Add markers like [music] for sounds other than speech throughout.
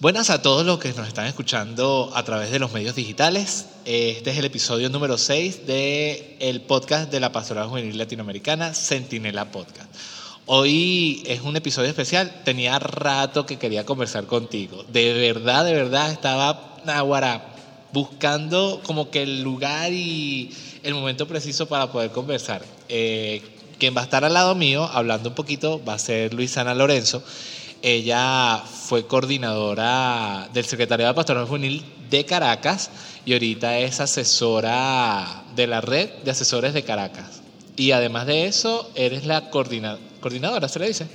Buenas a todos los que nos están escuchando a través de los medios digitales. Este es el episodio número 6 del el podcast de la Pastoral Juvenil Latinoamericana, Centinela Podcast. Hoy es un episodio especial. Tenía rato que quería conversar contigo. De verdad, de verdad, estaba Nahuara buscando como que el lugar y el momento preciso para poder conversar. Eh, quien va a estar al lado mío hablando un poquito va a ser Luisana Lorenzo. Ella fue coordinadora del Secretariado de Pastoral Juvenil de Caracas y ahorita es asesora de la red de asesores de Caracas. Y además de eso, eres la coordinadora, se le dice,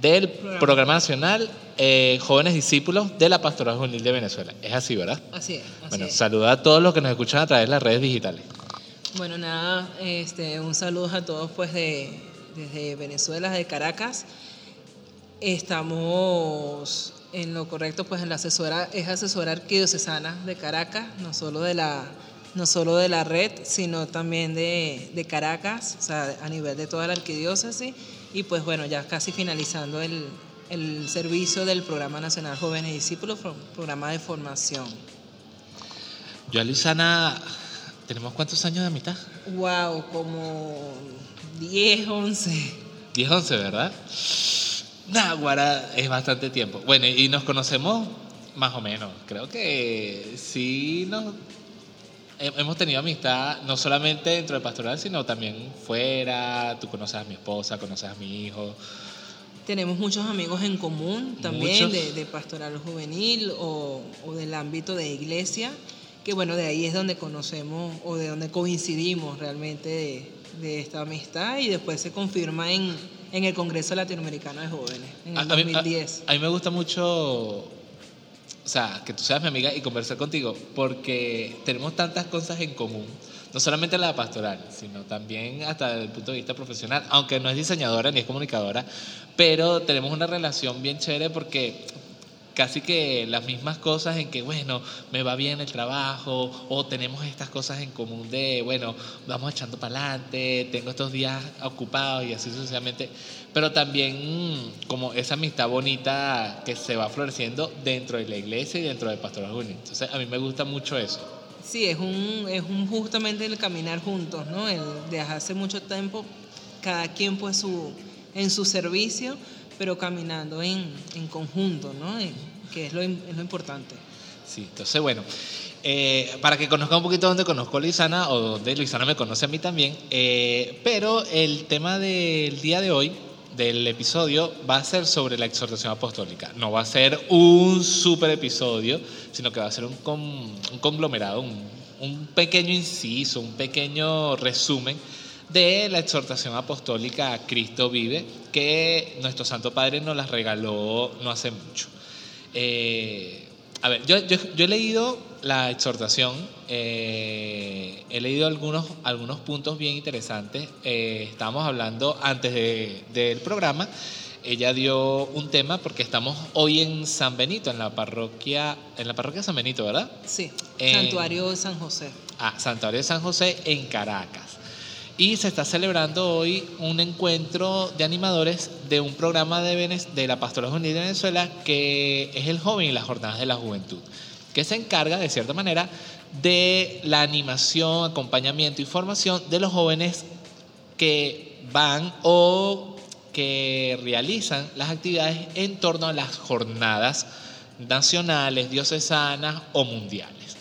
del Programa Nacional eh, Jóvenes Discípulos de la Pastoral Juvenil de Venezuela. Es así, ¿verdad? Así es. bueno, saluda a todos los que nos escuchan a través de las redes digitales. Bueno, nada, este, un saludo a todos pues de, desde Venezuela, de Caracas estamos en lo correcto, pues en la asesora, es asesora arquidiocesana de Caracas, no solo de la, no solo de la red, sino también de, de Caracas, o sea, a nivel de toda la arquidiócesis, y pues bueno, ya casi finalizando el, el servicio del Programa Nacional Jóvenes y Discípulos, programa de formación. Yo a Luisana, ¿tenemos cuántos años de amistad? Wow, como 10, 11. 10, 11, ¿verdad? Náguara es bastante tiempo. Bueno, y nos conocemos más o menos. Creo que sí nos hemos tenido amistad no solamente dentro de pastoral, sino también fuera. Tú conoces a mi esposa, conoces a mi hijo. Tenemos muchos amigos en común también de, pastoral juvenil o, o, del ámbito de iglesia, que bueno, de ahí es donde conocemos o de donde coincidimos realmente de, de esta amistad y después se confirma en, en el Congreso Latinoamericano de Jóvenes, en el 2010. A, mí me gusta mucho, o sea, que tú seas mi amiga y conversar contigo, porque tenemos tantas cosas en común, no solamente la pastoral, sino también hasta desde el punto de vista profesional, aunque no es diseñadora ni es comunicadora, pero tenemos una relación bien chévere porque casi que las mismas cosas en que, bueno, me va bien el trabajo o tenemos estas cosas en común de, bueno, vamos echando para adelante, tengo estos días ocupados y así sucesivamente, pero también como esa amistad bonita que se va floreciendo dentro de la iglesia y dentro del Pastoral Juvenil. Entonces, a mí me gusta mucho eso. Sí, es un, es un justamente el caminar juntos, ¿no? El de hace mucho tiempo, cada quien pues su, en su servicio, pero caminando en, en conjunto, ¿no? que es lo, es lo, importante. Sí, entonces bueno, eh, para que conozca un poquito dónde conozco a Luisana o dónde Luisana me conoce a mí también, eh, pero el tema del día de hoy, del episodio, va a ser sobre la exhortación apostólica. No va a ser un super episodio, sino que va a ser un, un conglomerado, un, un pequeño inciso, un pequeño resumen de la exhortación apostólica Cristo vive, que nuestro Santo Padre nos las regaló no hace mucho. Eh, a ver, yo, he leído la exhortación, eh, he leído algunos, algunos puntos bien interesantes. Eh, estábamos hablando antes del programa, ella dio un tema porque estamos hoy en San Benito, en la parroquia, en la parroquia San Benito, ¿verdad? Sí, Santuario de San José. Ah, Santuario de San José en Caracas. Y se está celebrando hoy un encuentro de animadores de un programa de, la Pastoral Juvenil de Venezuela que es el joven y las jornadas de la juventud, que se encarga de cierta manera de la animación, acompañamiento y formación de los jóvenes que van o que realizan las actividades en torno a las jornadas nacionales, diocesanas o mundiales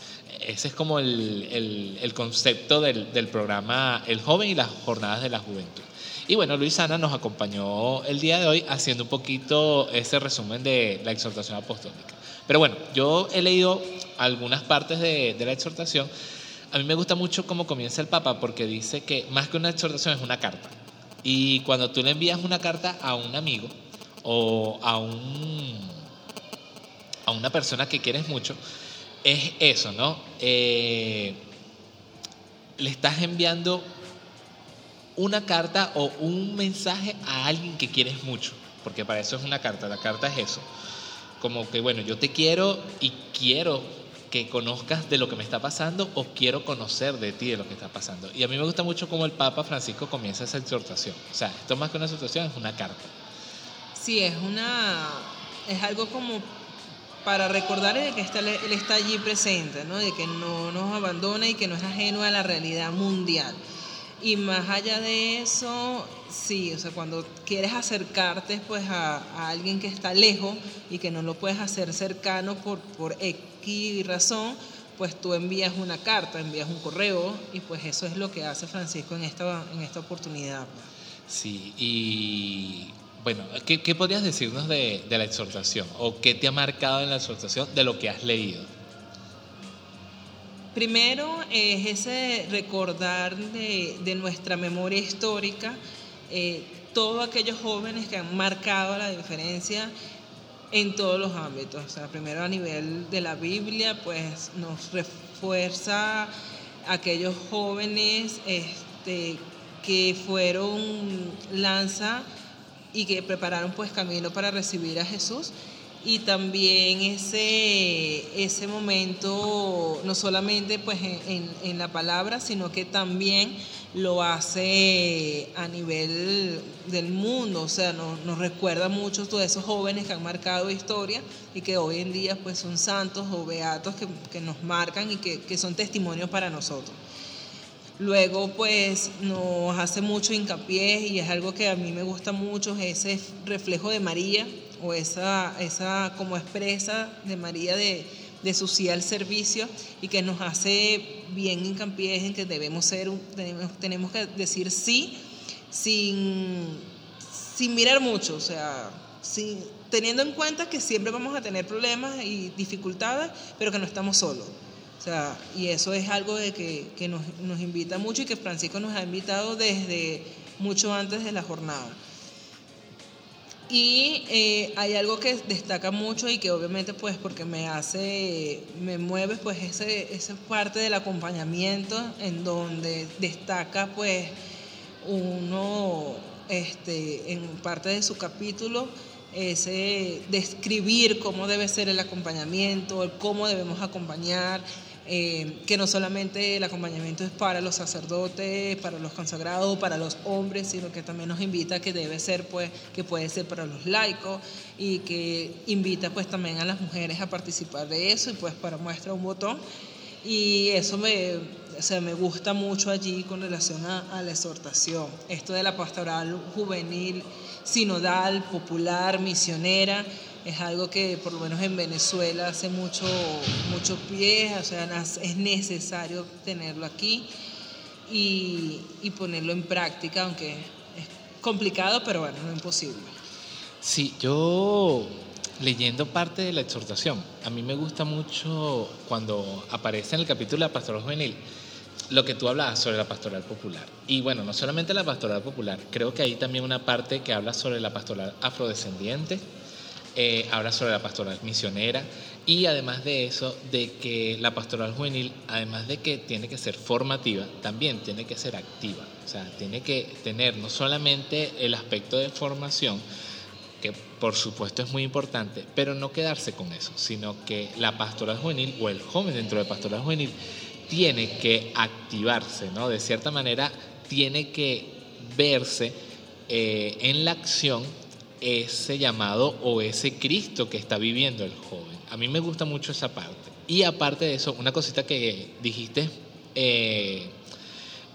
ese es como el, el, concepto del, del, programa El Joven y las Jornadas de la Juventud. Y bueno, Luisana nos acompañó el día de hoy haciendo un poquito ese resumen de la exhortación apostólica. Pero bueno, yo he leído algunas partes de, de la exhortación. A mí me gusta mucho cómo comienza el Papa porque dice que más que una exhortación es una carta. Y cuando tú le envías una carta a un amigo o a, un, a una persona que quieres mucho, es eso, ¿no? Eh, le estás enviando una carta o un mensaje a alguien que quieres mucho, porque para eso es una carta, la carta es eso. Como que, bueno, yo te quiero y quiero que conozcas de lo que me está pasando o quiero conocer de ti de lo que está pasando. Y a mí me gusta mucho cómo el Papa Francisco comienza esa exhortación. O sea, esto más que una exhortación es una carta. Sí, es una es algo como para recordarle de que Él está allí presente, ¿no? de que no nos abandona y que no es ajeno a la realidad mundial. Y más allá de eso, sí, o sea, cuando quieres acercarte pues a, a, alguien que está lejos y que no lo puedes hacer cercano por, por X razón, pues tú envías una carta, envías un correo y pues eso es lo que hace Francisco en esta, en esta oportunidad. Sí, y bueno, ¿qué, qué podrías decirnos de, la exhortación o qué te ha marcado en la exhortación de lo que has leído? Primero es ese recordar de, de nuestra memoria histórica, eh, todos aquellos jóvenes que han marcado la diferencia en todos los ámbitos. O sea, primero a nivel de la Biblia, pues nos refuerza aquellos jóvenes este, que fueron lanza y que prepararon pues camino para recibir a Jesús y también ese, ese momento, no solamente pues en, en, la palabra, sino que también lo hace a nivel del mundo, o sea, nos, recuerda mucho todos esos jóvenes que han marcado historia y que hoy en día pues son santos o beatos que, que nos marcan y que, que son testimonios para nosotros. Luego, pues nos hace mucho hincapié y es algo que a mí me gusta mucho, ese reflejo de María, o esa, esa como expresa de María de, de su sí al servicio y que nos hace bien hincapié en que debemos ser, tenemos, tenemos que decir sí sin, sin mirar mucho, o sea, sin, teniendo en cuenta que siempre vamos a tener problemas y dificultades, pero que no estamos solos. Sea, y eso es algo de que, nos invita mucho y que Francisco nos ha invitado desde mucho antes de la jornada. Y eh, hay algo que destaca mucho y que obviamente pues porque me hace, me mueve pues ese, esa parte del acompañamiento en donde destaca pues uno este, en parte de su capítulo ese describir cómo debe ser el acompañamiento, cómo debemos acompañar, eh, que no solamente el acompañamiento es para los sacerdotes, para los consagrados, para los hombres, sino que también nos invita que debe ser, pues, que puede ser para los laicos y que invita pues también a las mujeres a participar de eso y pues para muestra un botón. Y eso me, o me gusta mucho allí con relación a la exhortación. Esto de la pastoral juvenil, sinodal, popular, misionera, es algo que por lo menos en Venezuela hace mucho, mucho pie, o sea, es necesario tenerlo aquí y, ponerlo en práctica, aunque es complicado, pero bueno, no es imposible. Sí, yo leyendo parte de la exhortación, a mí me gusta mucho cuando aparece en el capítulo de la juvenil lo que tú hablabas sobre la pastoral popular. Y bueno, no solamente la pastoral popular, creo que hay también una parte que habla sobre la pastoral afrodescendiente, eh, habla sobre la pastoral misionera y además de eso, de que la pastoral juvenil, además de que tiene que ser formativa, también tiene que ser activa. O sea, tiene que tener no solamente el aspecto de formación, que por supuesto es muy importante, pero no quedarse con eso, sino que la pastoral juvenil o el joven dentro de pastoral juvenil tiene que activarse, ¿no? De cierta manera, tiene que verse eh, en la acción ese llamado o ese Cristo que está viviendo el joven. A mí me gusta mucho esa parte. Y aparte de eso, una cosita que dijiste eh,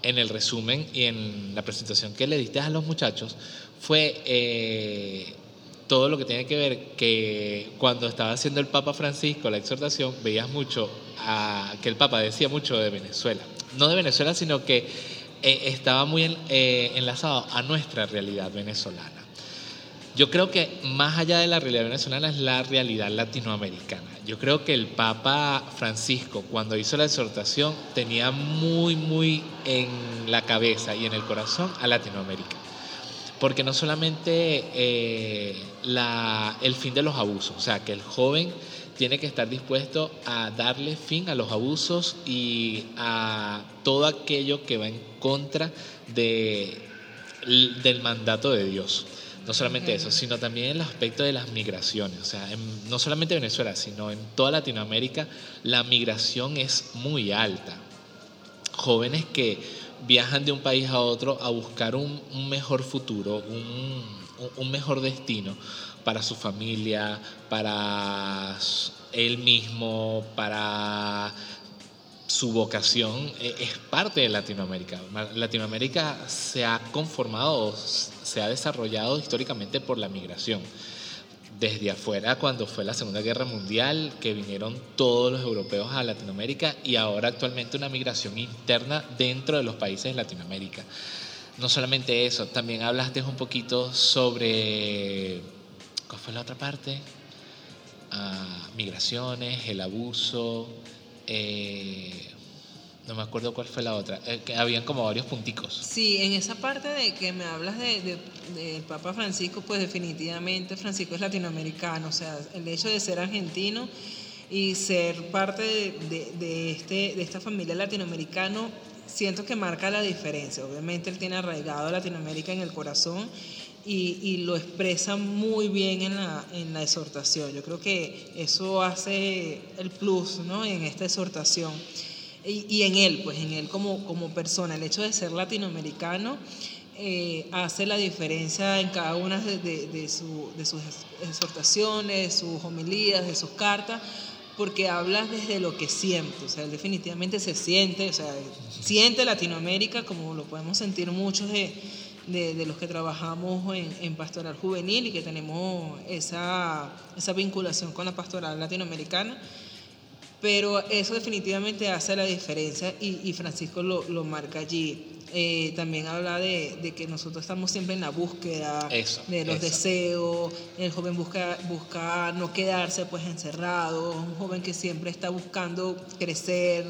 en el resumen y en la presentación que le diste a los muchachos fue eh, todo lo que tiene que ver que cuando estaba haciendo el Papa Francisco la exhortación, veías mucho a, que el Papa decía mucho de Venezuela. No de Venezuela, sino que eh, estaba muy en, enlazado a nuestra realidad venezolana. Yo creo que más allá de la realidad venezolana es la realidad latinoamericana. Yo creo que el Papa Francisco, cuando hizo la exhortación, tenía muy, muy en la cabeza y en el corazón a Latinoamérica. Porque no solamente eh, la, el fin de los abusos, o sea, que el joven tiene que estar dispuesto a darle fin a los abusos y a todo aquello que va en contra de, del mandato de Dios. No solamente eso, sino también el aspecto de las migraciones. O sea, en, no solamente Venezuela, sino en toda Latinoamérica, la migración es muy alta. Jóvenes que viajan de un país a otro a buscar un, un mejor futuro, un, un, mejor destino para su familia, para él mismo, para su vocación eh, es parte de Latinoamérica. Latinoamérica se ha conformado, se ha desarrollado históricamente por la migración. Desde afuera, cuando fue la Segunda Guerra Mundial, que vinieron todos los europeos a Latinoamérica y ahora actualmente una migración interna dentro de los países de Latinoamérica. No solamente eso, también hablaste un poquito sobre, ¿cuál fue la otra parte? Ah, migraciones, el abuso, eh, no me acuerdo cuál fue la otra, eh, que habían como varios punticos. Sí, en esa parte de que me hablas del de, Papa Francisco, pues definitivamente Francisco es latinoamericano, o sea, el hecho de ser argentino y ser parte de, este, de esta familia latinoamericana, siento que marca la diferencia. Obviamente él tiene arraigado Latinoamérica en el corazón y, lo expresa muy bien en la, en la exhortación. Yo creo que eso hace el plus ¿no? en esta exhortación. Y, en él, pues en él como, como persona, el hecho de ser latinoamericano eh, hace la diferencia en cada una de, de, sus exhortaciones, sus homilías, de sus cartas, porque habla desde lo que siente, o sea, él definitivamente se siente, o sea, siente Latinoamérica como lo podemos sentir muchos de de, los que trabajamos en, pastoral juvenil y que tenemos esa, esa vinculación con la pastoral latinoamericana. Pero eso definitivamente hace la diferencia y, Francisco lo, lo, marca allí. Eh, también habla de, de, que nosotros estamos siempre en la búsqueda de los deseos, el joven busca, busca no quedarse pues encerrado, un joven que siempre está buscando crecer,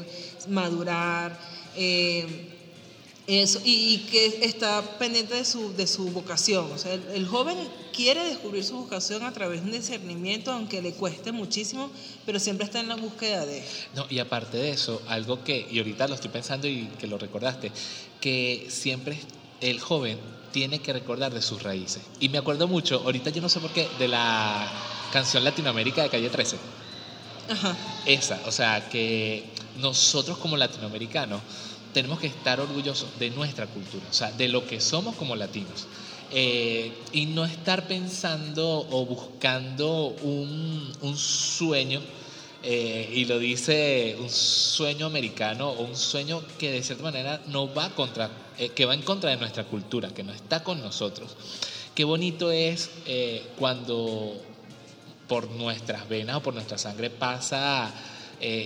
madurar. Eh, eso, y, que está pendiente de su, de su vocación. O sea, el, joven quiere descubrir su vocación a través de un discernimiento, aunque le cueste muchísimo, pero siempre está en la búsqueda de... No, y aparte de eso, algo que, y ahorita lo estoy pensando y que lo recordaste, que siempre el joven tiene que recordar de sus raíces. Y me acuerdo mucho, ahorita yo no sé por qué, de la canción Latinoamérica de Calle 13. Ajá. Esa, o sea, que nosotros como latinoamericanos tenemos que estar orgullosos de nuestra cultura, o sea, de lo que somos como latinos. Eh, y no estar pensando o buscando un, sueño, eh, y lo dice un sueño americano o un sueño que de cierta manera no va contra, eh, que va en contra de nuestra cultura, que no está con nosotros. Qué bonito es cuando por nuestras venas o por nuestra sangre pasa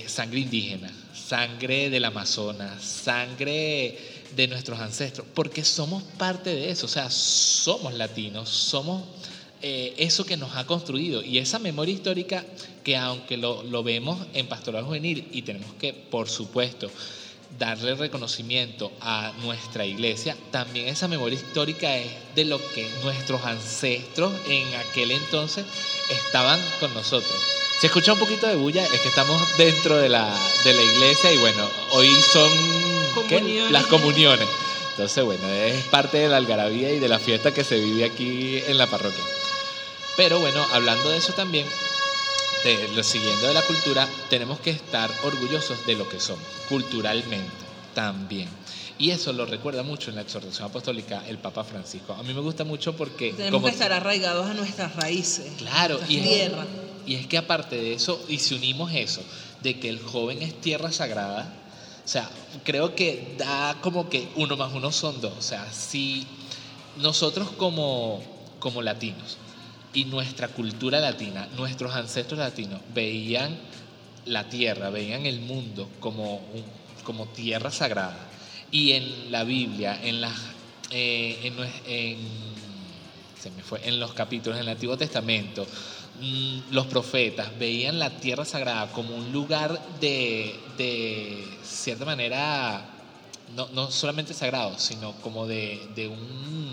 sangre indígena, sangre del Amazonas, sangre de nuestros ancestros, porque somos parte de eso, o sea, somos latinos, somos eh, eso que nos ha construido y esa memoria histórica que aunque lo, lo vemos en Pastoral Juvenil y tenemos que, por supuesto, darle reconocimiento a nuestra iglesia, también esa memoria histórica es de lo que nuestros ancestros en aquel entonces estaban con nosotros. Se escucha un poquito de bulla, es que estamos dentro de la, de la iglesia y bueno, hoy son las comuniones. Entonces, bueno, es parte de la algarabía y de la fiesta que se vive aquí en la parroquia. Pero bueno, hablando de eso también, de, lo siguiendo de la cultura, tenemos que estar orgullosos de lo que somos, culturalmente también. Y eso lo recuerda mucho en la exhortación apostólica el Papa Francisco. A mí me gusta mucho porque... Tenemos que estar arraigados a nuestras raíces. Claro, y tierra. Y es que aparte de eso, y si unimos eso, de que el joven es tierra sagrada, o sea, creo que da como que uno más uno son dos. O sea, si nosotros como, como latinos y nuestra cultura latina, nuestros ancestros latinos veían la tierra, veían el mundo como, como tierra sagrada. Y en la Biblia, en, la, eh, en, se me fue, en los capítulos del Antiguo Testamento, Mm, los profetas veían la tierra sagrada como un lugar de, de cierta manera, no, no, solamente sagrado, sino como de, de un,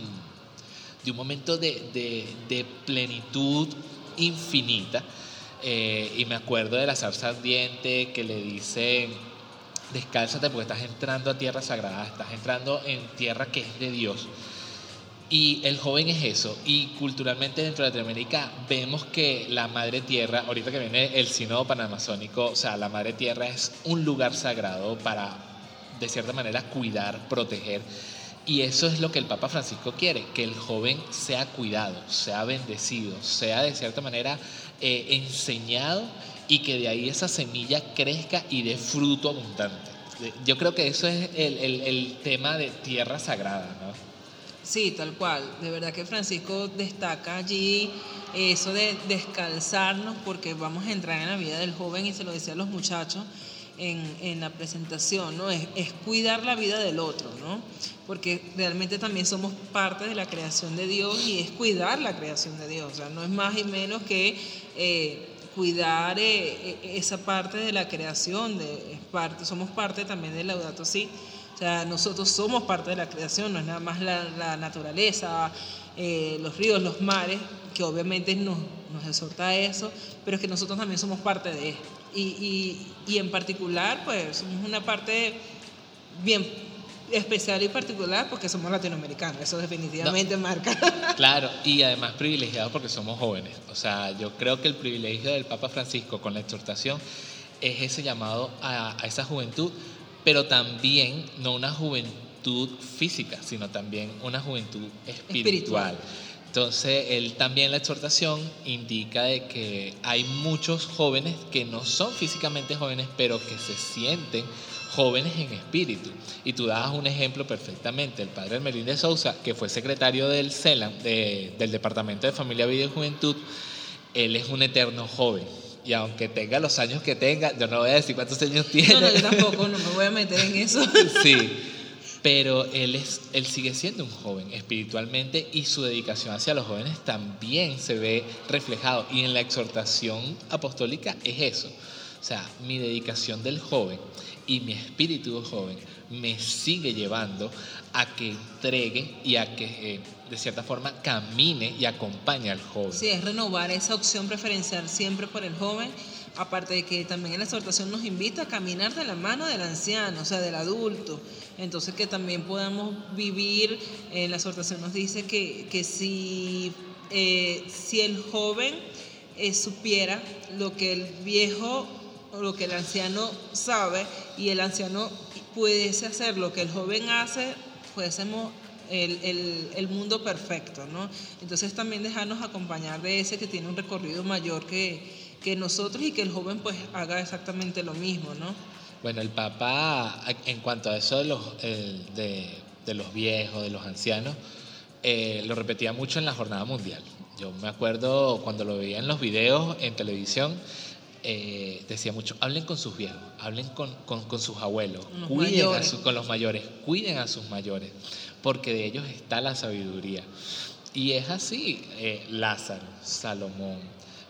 de un momento de, de plenitud infinita. Eh, y me acuerdo de la zarza ardiente que le dice, descálzate porque estás entrando a tierra sagrada, estás entrando en tierra que es de Dios. Y el joven es eso. Y culturalmente dentro de Latinoamérica vemos que la Madre Tierra, ahorita que viene el Sínodo Panamazónico, o sea, la Madre Tierra es un lugar sagrado para, de cierta manera, cuidar, proteger. Y eso es lo que el Papa Francisco quiere, que el joven sea cuidado, sea bendecido, sea de cierta manera eh, enseñado y que de ahí esa semilla crezca y dé fruto abundante. Yo creo que eso es el, el, tema de tierra sagrada, ¿no? Sí, tal cual. De verdad que Francisco destaca allí eso de descalzarnos porque vamos a entrar en la vida del joven y se lo decía a los muchachos en, en la presentación, ¿no? Es, es, cuidar la vida del otro, ¿no? Porque realmente también somos parte de la creación de Dios y es cuidar la creación de Dios. O sea, no es más y menos que eh, cuidar eh, e, esa parte de la creación, somos parte también del Laudato Si. O sea, nosotros somos parte de la creación, no es nada más la, naturaleza, eh, los ríos, los mares, que obviamente nos, nos exhorta eso, pero es que nosotros también somos parte de y, y, en particular, pues somos una parte bien especial y particular porque somos latinoamericanos, eso definitivamente No. marca. [laughs] Claro, y además privilegiados porque somos jóvenes. O sea, yo creo que el privilegio del Papa Francisco con la exhortación es ese llamado a, a esa juventud, pero también no una juventud física, sino también una juventud espiritual. Espiritual. Entonces, él también la exhortación indica de que hay muchos jóvenes que no son físicamente jóvenes, pero que se sienten jóvenes en espíritu. Y tú dabas un ejemplo perfectamente. El padre Merlín de Sousa, que fue secretario del CELAM, de- del Departamento de Familia, Vida y Juventud, él es un eterno joven. Y aunque tenga los años que tenga, yo no voy a decir cuántos años tiene. No, no, yo tampoco, no me voy a meter en eso. [laughs] Sí, pero él, es, él sigue siendo un joven espiritualmente y su dedicación hacia los jóvenes también se ve reflejado. Y en la exhortación apostólica es eso. O sea, mi dedicación del joven y mi espíritu joven me sigue llevando a que entregue y a que, eh, de cierta forma, camine y acompañe al joven. Sí, es renovar esa opción preferencial siempre por el joven, aparte de que también en la exhortación nos invita a caminar de la mano del anciano, o sea, del adulto. Entonces que también podamos vivir, en la exhortación nos dice que, que si, eh, si el joven eh, supiera lo que el viejo o lo que el anciano sabe y el anciano pudiese hacer lo que el joven hace, fuésemos el, el, el, mundo perfecto, ¿no? Entonces también dejarnos acompañar de ese que tiene un recorrido mayor que, que nosotros y que el joven pues haga exactamente lo mismo, ¿no? Bueno, el Papa, en cuanto a eso de los, de, de, los viejos, de los ancianos, eh, lo repetía mucho en la jornada mundial. Yo me acuerdo cuando lo veía en los videos en televisión, eh, decía mucho, hablen con sus viejos, hablen con, con, con sus abuelos, Los cuiden a mayores. su- con los mayores, cuiden a sus mayores, porque de ellos está la sabiduría. Y es así, eh, Lázaro, Salomón,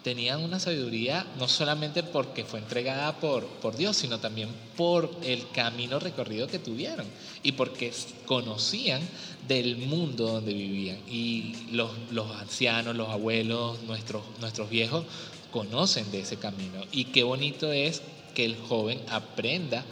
tenían una sabiduría no solamente porque fue entregada por, por Dios, sino también por el camino recorrido que tuvieron y porque conocían del mundo donde vivían. Y los, los ancianos, los abuelos, nuestros, nuestros viejos conocen de ese camino. Y qué bonito es que el joven aprenda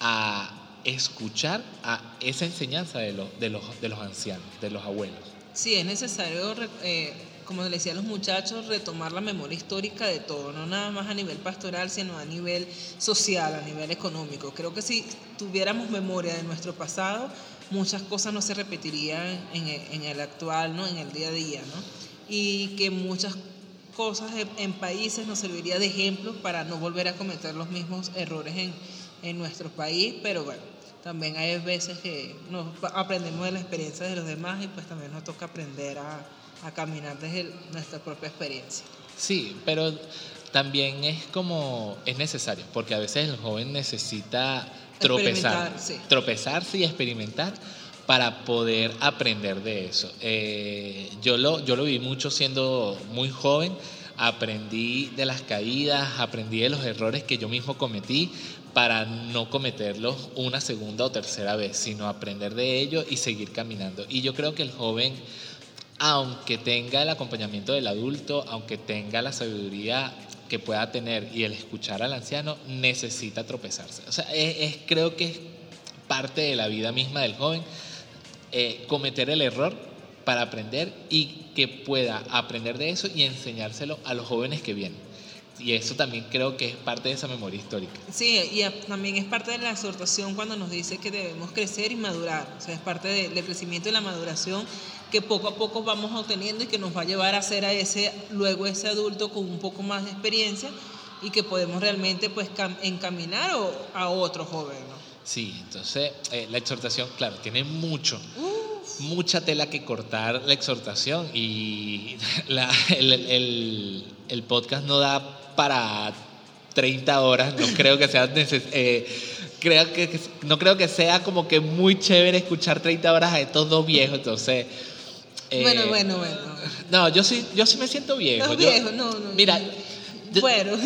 a escuchar a esa enseñanza de los, de los, de los ancianos, de los abuelos. Sí, es necesario, eh, como le decía a los muchachos, retomar la memoria histórica de todo, no nada más a nivel pastoral, sino a nivel social, a nivel económico. Creo que si tuviéramos memoria de nuestro pasado, muchas cosas no se repetirían en el, en el actual, ¿no? en el día a día, ¿no? y que muchas cosas en, países nos serviría de ejemplo para no volver a cometer los mismos errores en, en nuestro país, pero bueno, también hay veces que nos aprendemos de la experiencia de los demás y pues también nos toca aprender a, a caminar desde el- nuestra propia experiencia. Sí, pero también es como, es necesario, porque a veces el joven necesita tropezar, sí. tropezarse y experimentar para poder aprender de eso. Eh, yo, lo, yo lo vi mucho siendo muy joven, aprendí de las caídas, aprendí de los errores que yo mismo cometí para no cometerlos una segunda o tercera vez, sino aprender de ello y seguir caminando. Y yo creo que el joven aunque tenga el acompañamiento del adulto, aunque tenga la sabiduría que pueda tener y el escuchar al anciano, necesita tropezarse. O sea, es, creo que es parte de la vida misma del joven eh, cometer el error para aprender y que pueda aprender de eso y enseñárselo a los jóvenes que vienen. Y eso también creo que es parte de esa memoria histórica. Sí, y también es parte de la exhortación cuando nos dice que debemos crecer y madurar. O sea, es parte de- del crecimiento y la maduración que poco a poco vamos obteniendo y que nos va a llevar a ser a ese, luego ese adulto con un poco más de experiencia, y que podemos realmente pues encaminar a otro joven. Sí, entonces eh, la exhortación, claro, tiene mucho, mucha tela que cortar la exhortación y [laughs] el, podcast no da para 30 horas, no creo que sea eh, creo que, no creo que sea como que muy chévere escuchar 30 horas a estos dos viejos, entonces... Eh, bueno, bueno, bueno. No, yo sí, yo sí me siento viejo. No, viejo, no, no. Mira, bueno.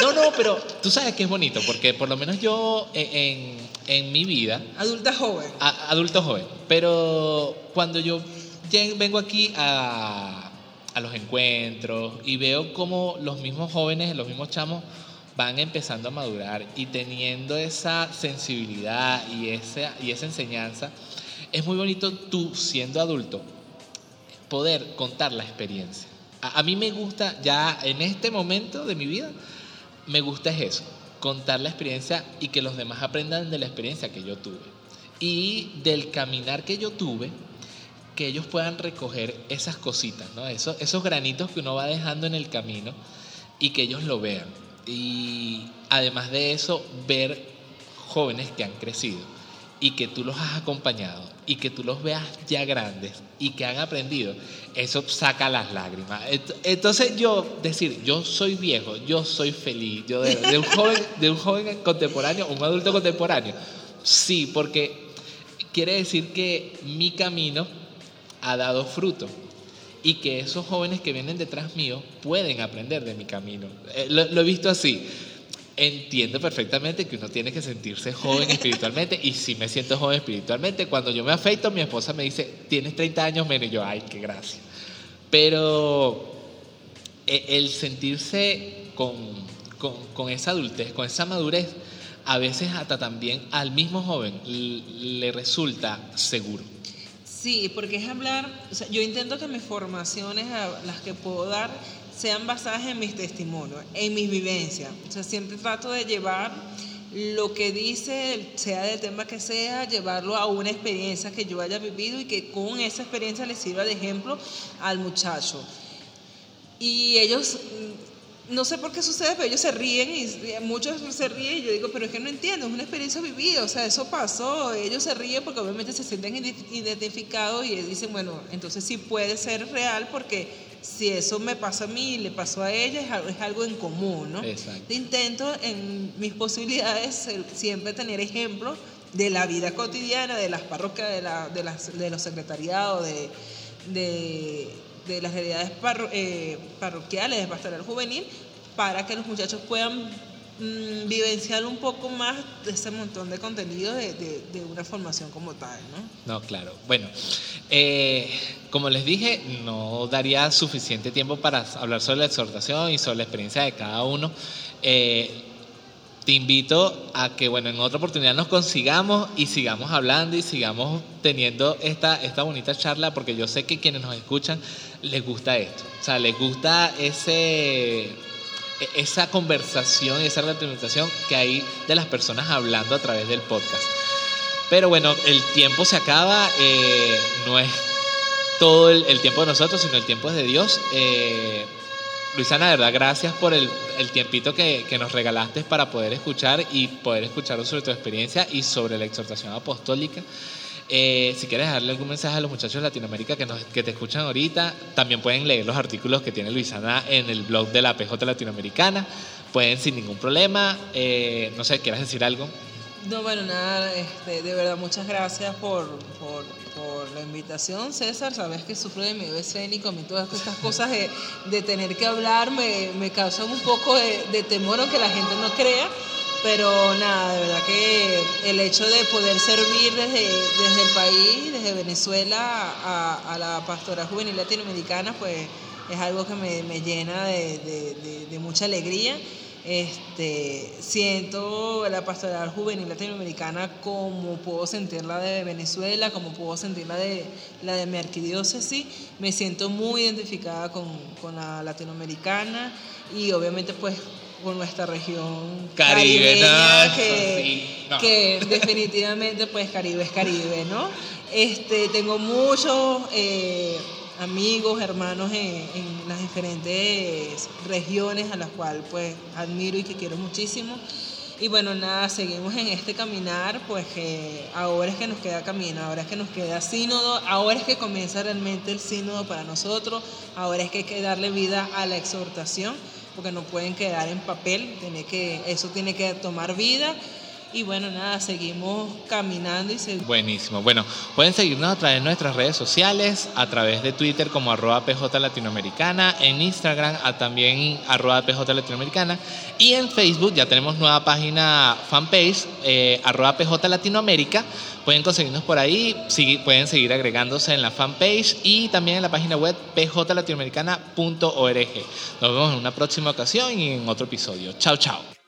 No, no, pero tú sabes que es bonito, porque por lo menos yo en, en mi vida... Adulta joven. adulto joven. Pero cuando yo vengo aquí a, a los encuentros y veo como los mismos jóvenes, los mismos chamos van empezando a madurar y teniendo esa sensibilidad y esa, y esa enseñanza, es muy bonito tú siendo adulto poder contar la experiencia. A, mí me gusta, ya en este momento de mi vida, me gusta es eso, contar la experiencia y que los demás aprendan de la experiencia que yo tuve. Y del caminar que yo tuve, que ellos puedan recoger esas cositas, ¿no? esos, esos granitos que uno va dejando en el camino y que ellos lo vean. Y además de eso, ver jóvenes que han crecido y que tú los has acompañado y que tú los veas ya grandes y que han aprendido, eso saca las lágrimas. Entonces yo decir, yo soy viejo, yo soy feliz, yo de, un joven, de un joven contemporáneo, un adulto contemporáneo, sí, porque quiere decir que mi camino ha dado fruto y que esos jóvenes que vienen detrás mío pueden aprender de mi camino. Eh, lo he visto así entiendo perfectamente que uno tiene que sentirse joven [laughs] espiritualmente y si me siento joven espiritualmente. Cuando yo me afeito, mi esposa me dice, tienes 30 años menos y yo, ay, qué gracia. Pero e, el sentirse con, con, esa adultez, con esa madurez, a veces hasta también al mismo joven le resulta seguro. Sí, porque es hablar, yo intento que mis formaciones, las que puedo dar, sean basadas en mis testimonios, en mis vivencias. O sea, siempre trato de llevar lo que dice, sea del tema que sea, llevarlo a una experiencia que yo haya vivido y que con esa experiencia le sirva de ejemplo al muchacho. Y ellos, no sé por qué sucede, pero ellos se ríen y muchos se ríen y yo digo, pero es que no entiendo, es una experiencia vivida, o sea, eso pasó, ellos se ríen porque obviamente se sienten identificados y dicen, bueno, entonces sí puede ser real porque si eso me pasa a mí y le pasó a ella, es algo en común, ¿no? Intento en mis posibilidades siempre tener ejemplos de la vida cotidiana, de las parroquias, de, la, de, las, de los secretariados, de, de, las realidades eh, parroquiales, de pastoral juvenil, para que los muchachos puedan mm, vivenciar un poco más de ese montón de contenido de, de, una formación como tal, ¿no? No, claro. Bueno, eh, como les dije, no daría suficiente tiempo para hablar sobre la exhortación y sobre la experiencia de cada uno. Eh, te invito a que, bueno, en otra oportunidad nos consigamos y sigamos hablando y sigamos teniendo esta, esta bonita charla, porque yo sé que quienes nos escuchan les gusta esto. O sea, les gusta ese, e, esa conversación, esa retroalimentación que hay de las personas hablando a través del podcast. Pero bueno, el tiempo se acaba, eh, no es todo el, tiempo de nosotros, sino el tiempo es de Dios. Eh, Luisana, de verdad, gracias por el, tiempito que, nos regalaste para poder escuchar y poder escuchar sobre tu experiencia y sobre la exhortación apostólica. Eh, si quieres darle algún mensaje a los muchachos de Latinoamérica que, nos, que te escuchan ahorita, también pueden leer los artículos que tiene Luisana en el blog de la PJ Latinoamericana. Pueden sin ningún problema. Eh, no sé, ¿quieres decir algo? No, bueno, nada, este, de verdad, muchas gracias por, por, la invitación, César. Sabes que sufro de miedo escénico, a mí todas estas cosas de, tener que hablar me, me causan un poco de, de, temor, aunque la gente no crea. Pero nada, de verdad que el hecho de poder servir desde, desde el país, desde Venezuela a, a la pastora juvenil latinoamericana, pues es algo que me, me llena de, de mucha alegría. Este, siento la pastoral juvenil latinoamericana como puedo sentirla de Venezuela, como puedo sentirla de la de mi arquidiócesis. Me siento muy identificada con, la latinoamericana y obviamente pues con nuestra región Caribe, que, definitivamente pues Caribe es Caribe, ¿no? Este, tengo muchos... Eh, amigos, hermanos en, las diferentes regiones a las cuales pues admiro y que quiero muchísimo. Y bueno, nada, seguimos en este caminar, pues que ahora es que nos queda camino, ahora es que nos queda sínodo, ahora es que comienza realmente el sínodo para nosotros, ahora es que hay que darle vida a la exhortación, porque no pueden quedar en papel, tiene que, eso tiene que tomar vida y bueno, nada, seguimos caminando y seguimos. Buenísimo. Bueno, pueden seguirnos a través de nuestras redes sociales, a través de Twitter como arroba PJ Latinoamericana, en Instagram a también arroba PJ Latinoamericana y en Facebook ya tenemos nueva página fanpage eh, arroba PJ Latinoamérica. Pueden conseguirnos por ahí, pueden seguir agregándose en la fanpage y también en la página web pjlatinoamericana.org. Nos vemos en una próxima ocasión y en otro episodio. Chao, chao.